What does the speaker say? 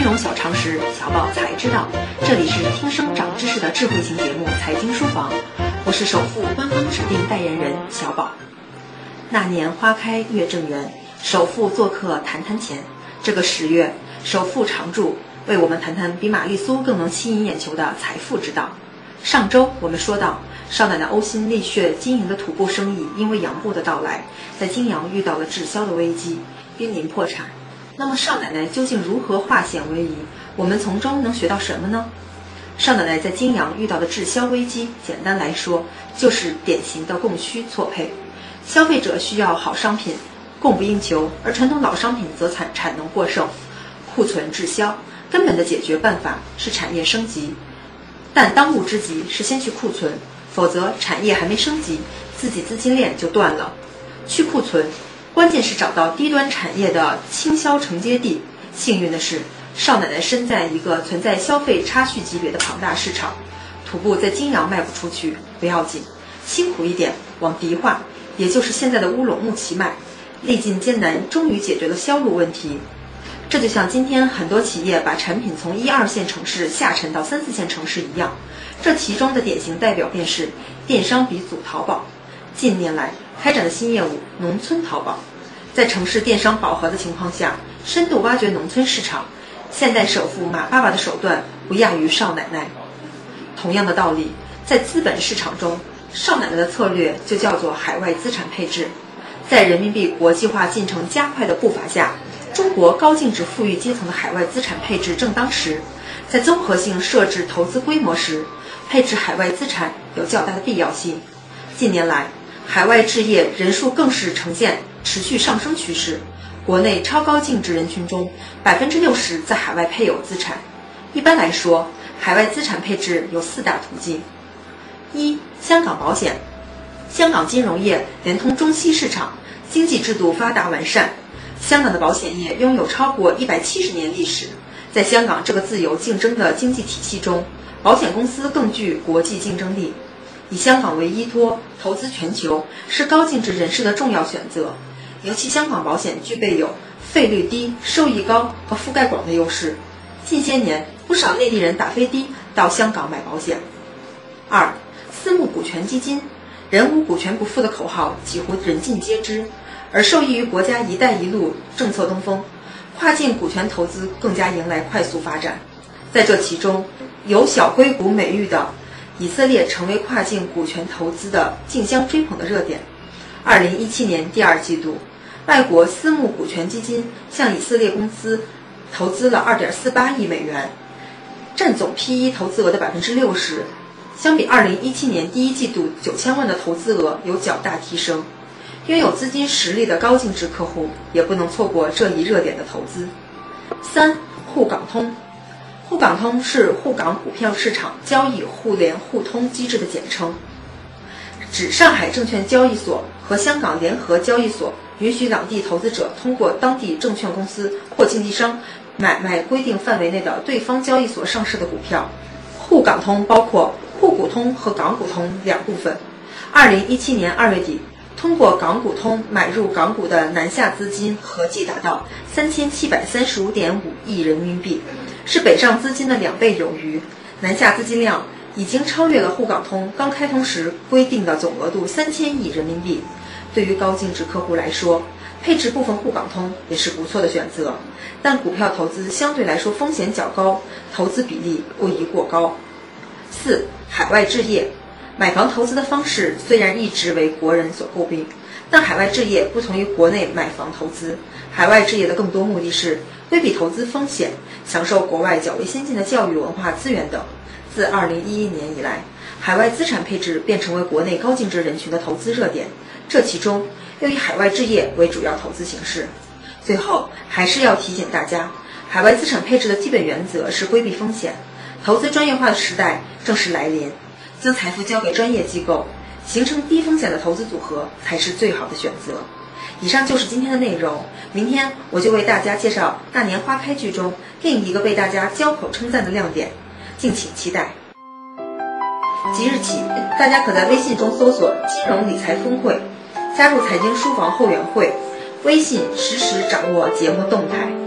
金融小常识，小宝才知道。这里是听声长知识的智慧型节目《财经书房》，我是首富官方指定代言人小宝。那年花开月正圆，首富做客谈谈钱。这个十月，首富常驻，为我们谈谈比玛丽苏更能吸引眼球的财富之道。上周我们说到，少奶奶呕心沥血经营的土布生意，因为洋布的到来，在泾阳遇到了滞销的危机，濒临破产。那么少奶奶究竟如何化险为夷？我们从中能学到什么呢？少奶奶在泾阳遇到的滞销危机，简单来说就是典型的供需错配。消费者需要好商品，供不应求，而传统老商品则产产能过剩，库存滞销。根本的解决办法是产业升级，但当务之急是先去库存，否则产业还没升级，自己资金链就断了。去库存。关键是找到低端产业的倾销承接地。幸运的是，少奶奶身在一个存在消费差距级别的庞大市场，土布在泾阳卖不出去不要紧，辛苦一点往迪化，也就是现在的乌鲁木齐卖，历尽艰难终于解决了销路问题。这就像今天很多企业把产品从一二线城市下沉到三四线城市一样，这其中的典型代表便是电商鼻祖淘宝。近年来开展的新业务——农村淘宝，在城市电商饱和的情况下，深度挖掘农村市场。现代首富马爸爸的手段不亚于少奶奶。同样的道理，在资本市场中，少奶奶的策略就叫做海外资产配置。在人民币国际化进程加快的步伐下，中国高净值富裕阶层的海外资产配置正当时。在综合性设置投资规模时，配置海外资产有较大的必要性。近年来，海外置业人数更是呈现持续上升趋势。国内超高净值人群中，百分之六十在海外配有资产。一般来说，海外资产配置有四大途径：一、香港保险。香港金融业连通中西市场，经济制度发达完善。香港的保险业拥有超过一百七十年历史。在香港这个自由竞争的经济体系中，保险公司更具国际竞争力。以香港为依托，投资全球是高净值人士的重要选择。尤其香港保险具备有费率低、收益高和覆盖广的优势。近些年，不少内地人打飞的到香港买保险。二、私募股权基金，人无股权不富的口号几乎人尽皆知，而受益于国家“一带一路”政策东风，跨境股权投资更加迎来快速发展。在这其中，有“小硅谷”美誉的。以色列成为跨境股权投资的竞相追捧的热点。二零一七年第二季度，外国私募股权基金向以色列公司投资了二点四八亿美元，占总 PE 投资额的百分之六十。相比二零一七年第一季度九千万的投资额有较大提升。拥有资金实力的高净值客户也不能错过这一热点的投资。三沪港通。沪港通是沪港股票市场交易互联互通机制的简称，指上海证券交易所和香港联合交易所允许两地投资者通过当地证券公司或经纪商买卖规定范围内的对方交易所上市的股票。沪港通包括沪股通和港股通两部分。二零一七年二月底，通过港股通买入港股的南下资金合计达到三千七百三十五点五亿人民币。是北上资金的两倍有余，南下资金量已经超越了沪港通刚开通时规定的总额度三千亿人民币。对于高净值客户来说，配置部分沪港通也是不错的选择。但股票投资相对来说风险较高，投资比例不宜过高。四、海外置业，买房投资的方式虽然一直为国人所诟病，但海外置业不同于国内买房投资，海外置业的更多目的是。规避投资风险，享受国外较为先进的教育、文化资源等。自2011年以来，海外资产配置便成为国内高净值人群的投资热点。这其中又以海外置业为主要投资形式。最后，还是要提醒大家，海外资产配置的基本原则是规避风险。投资专业化的时代正式来临，将财富交给专业机构，形成低风险的投资组合才是最好的选择。以上就是今天的内容。明天我就为大家介绍《那年花开》剧中另一个被大家交口称赞的亮点，敬请期待。即日起，大家可在微信中搜索“金融理财峰会”，加入财经书房后援会，微信实时掌握节目动态。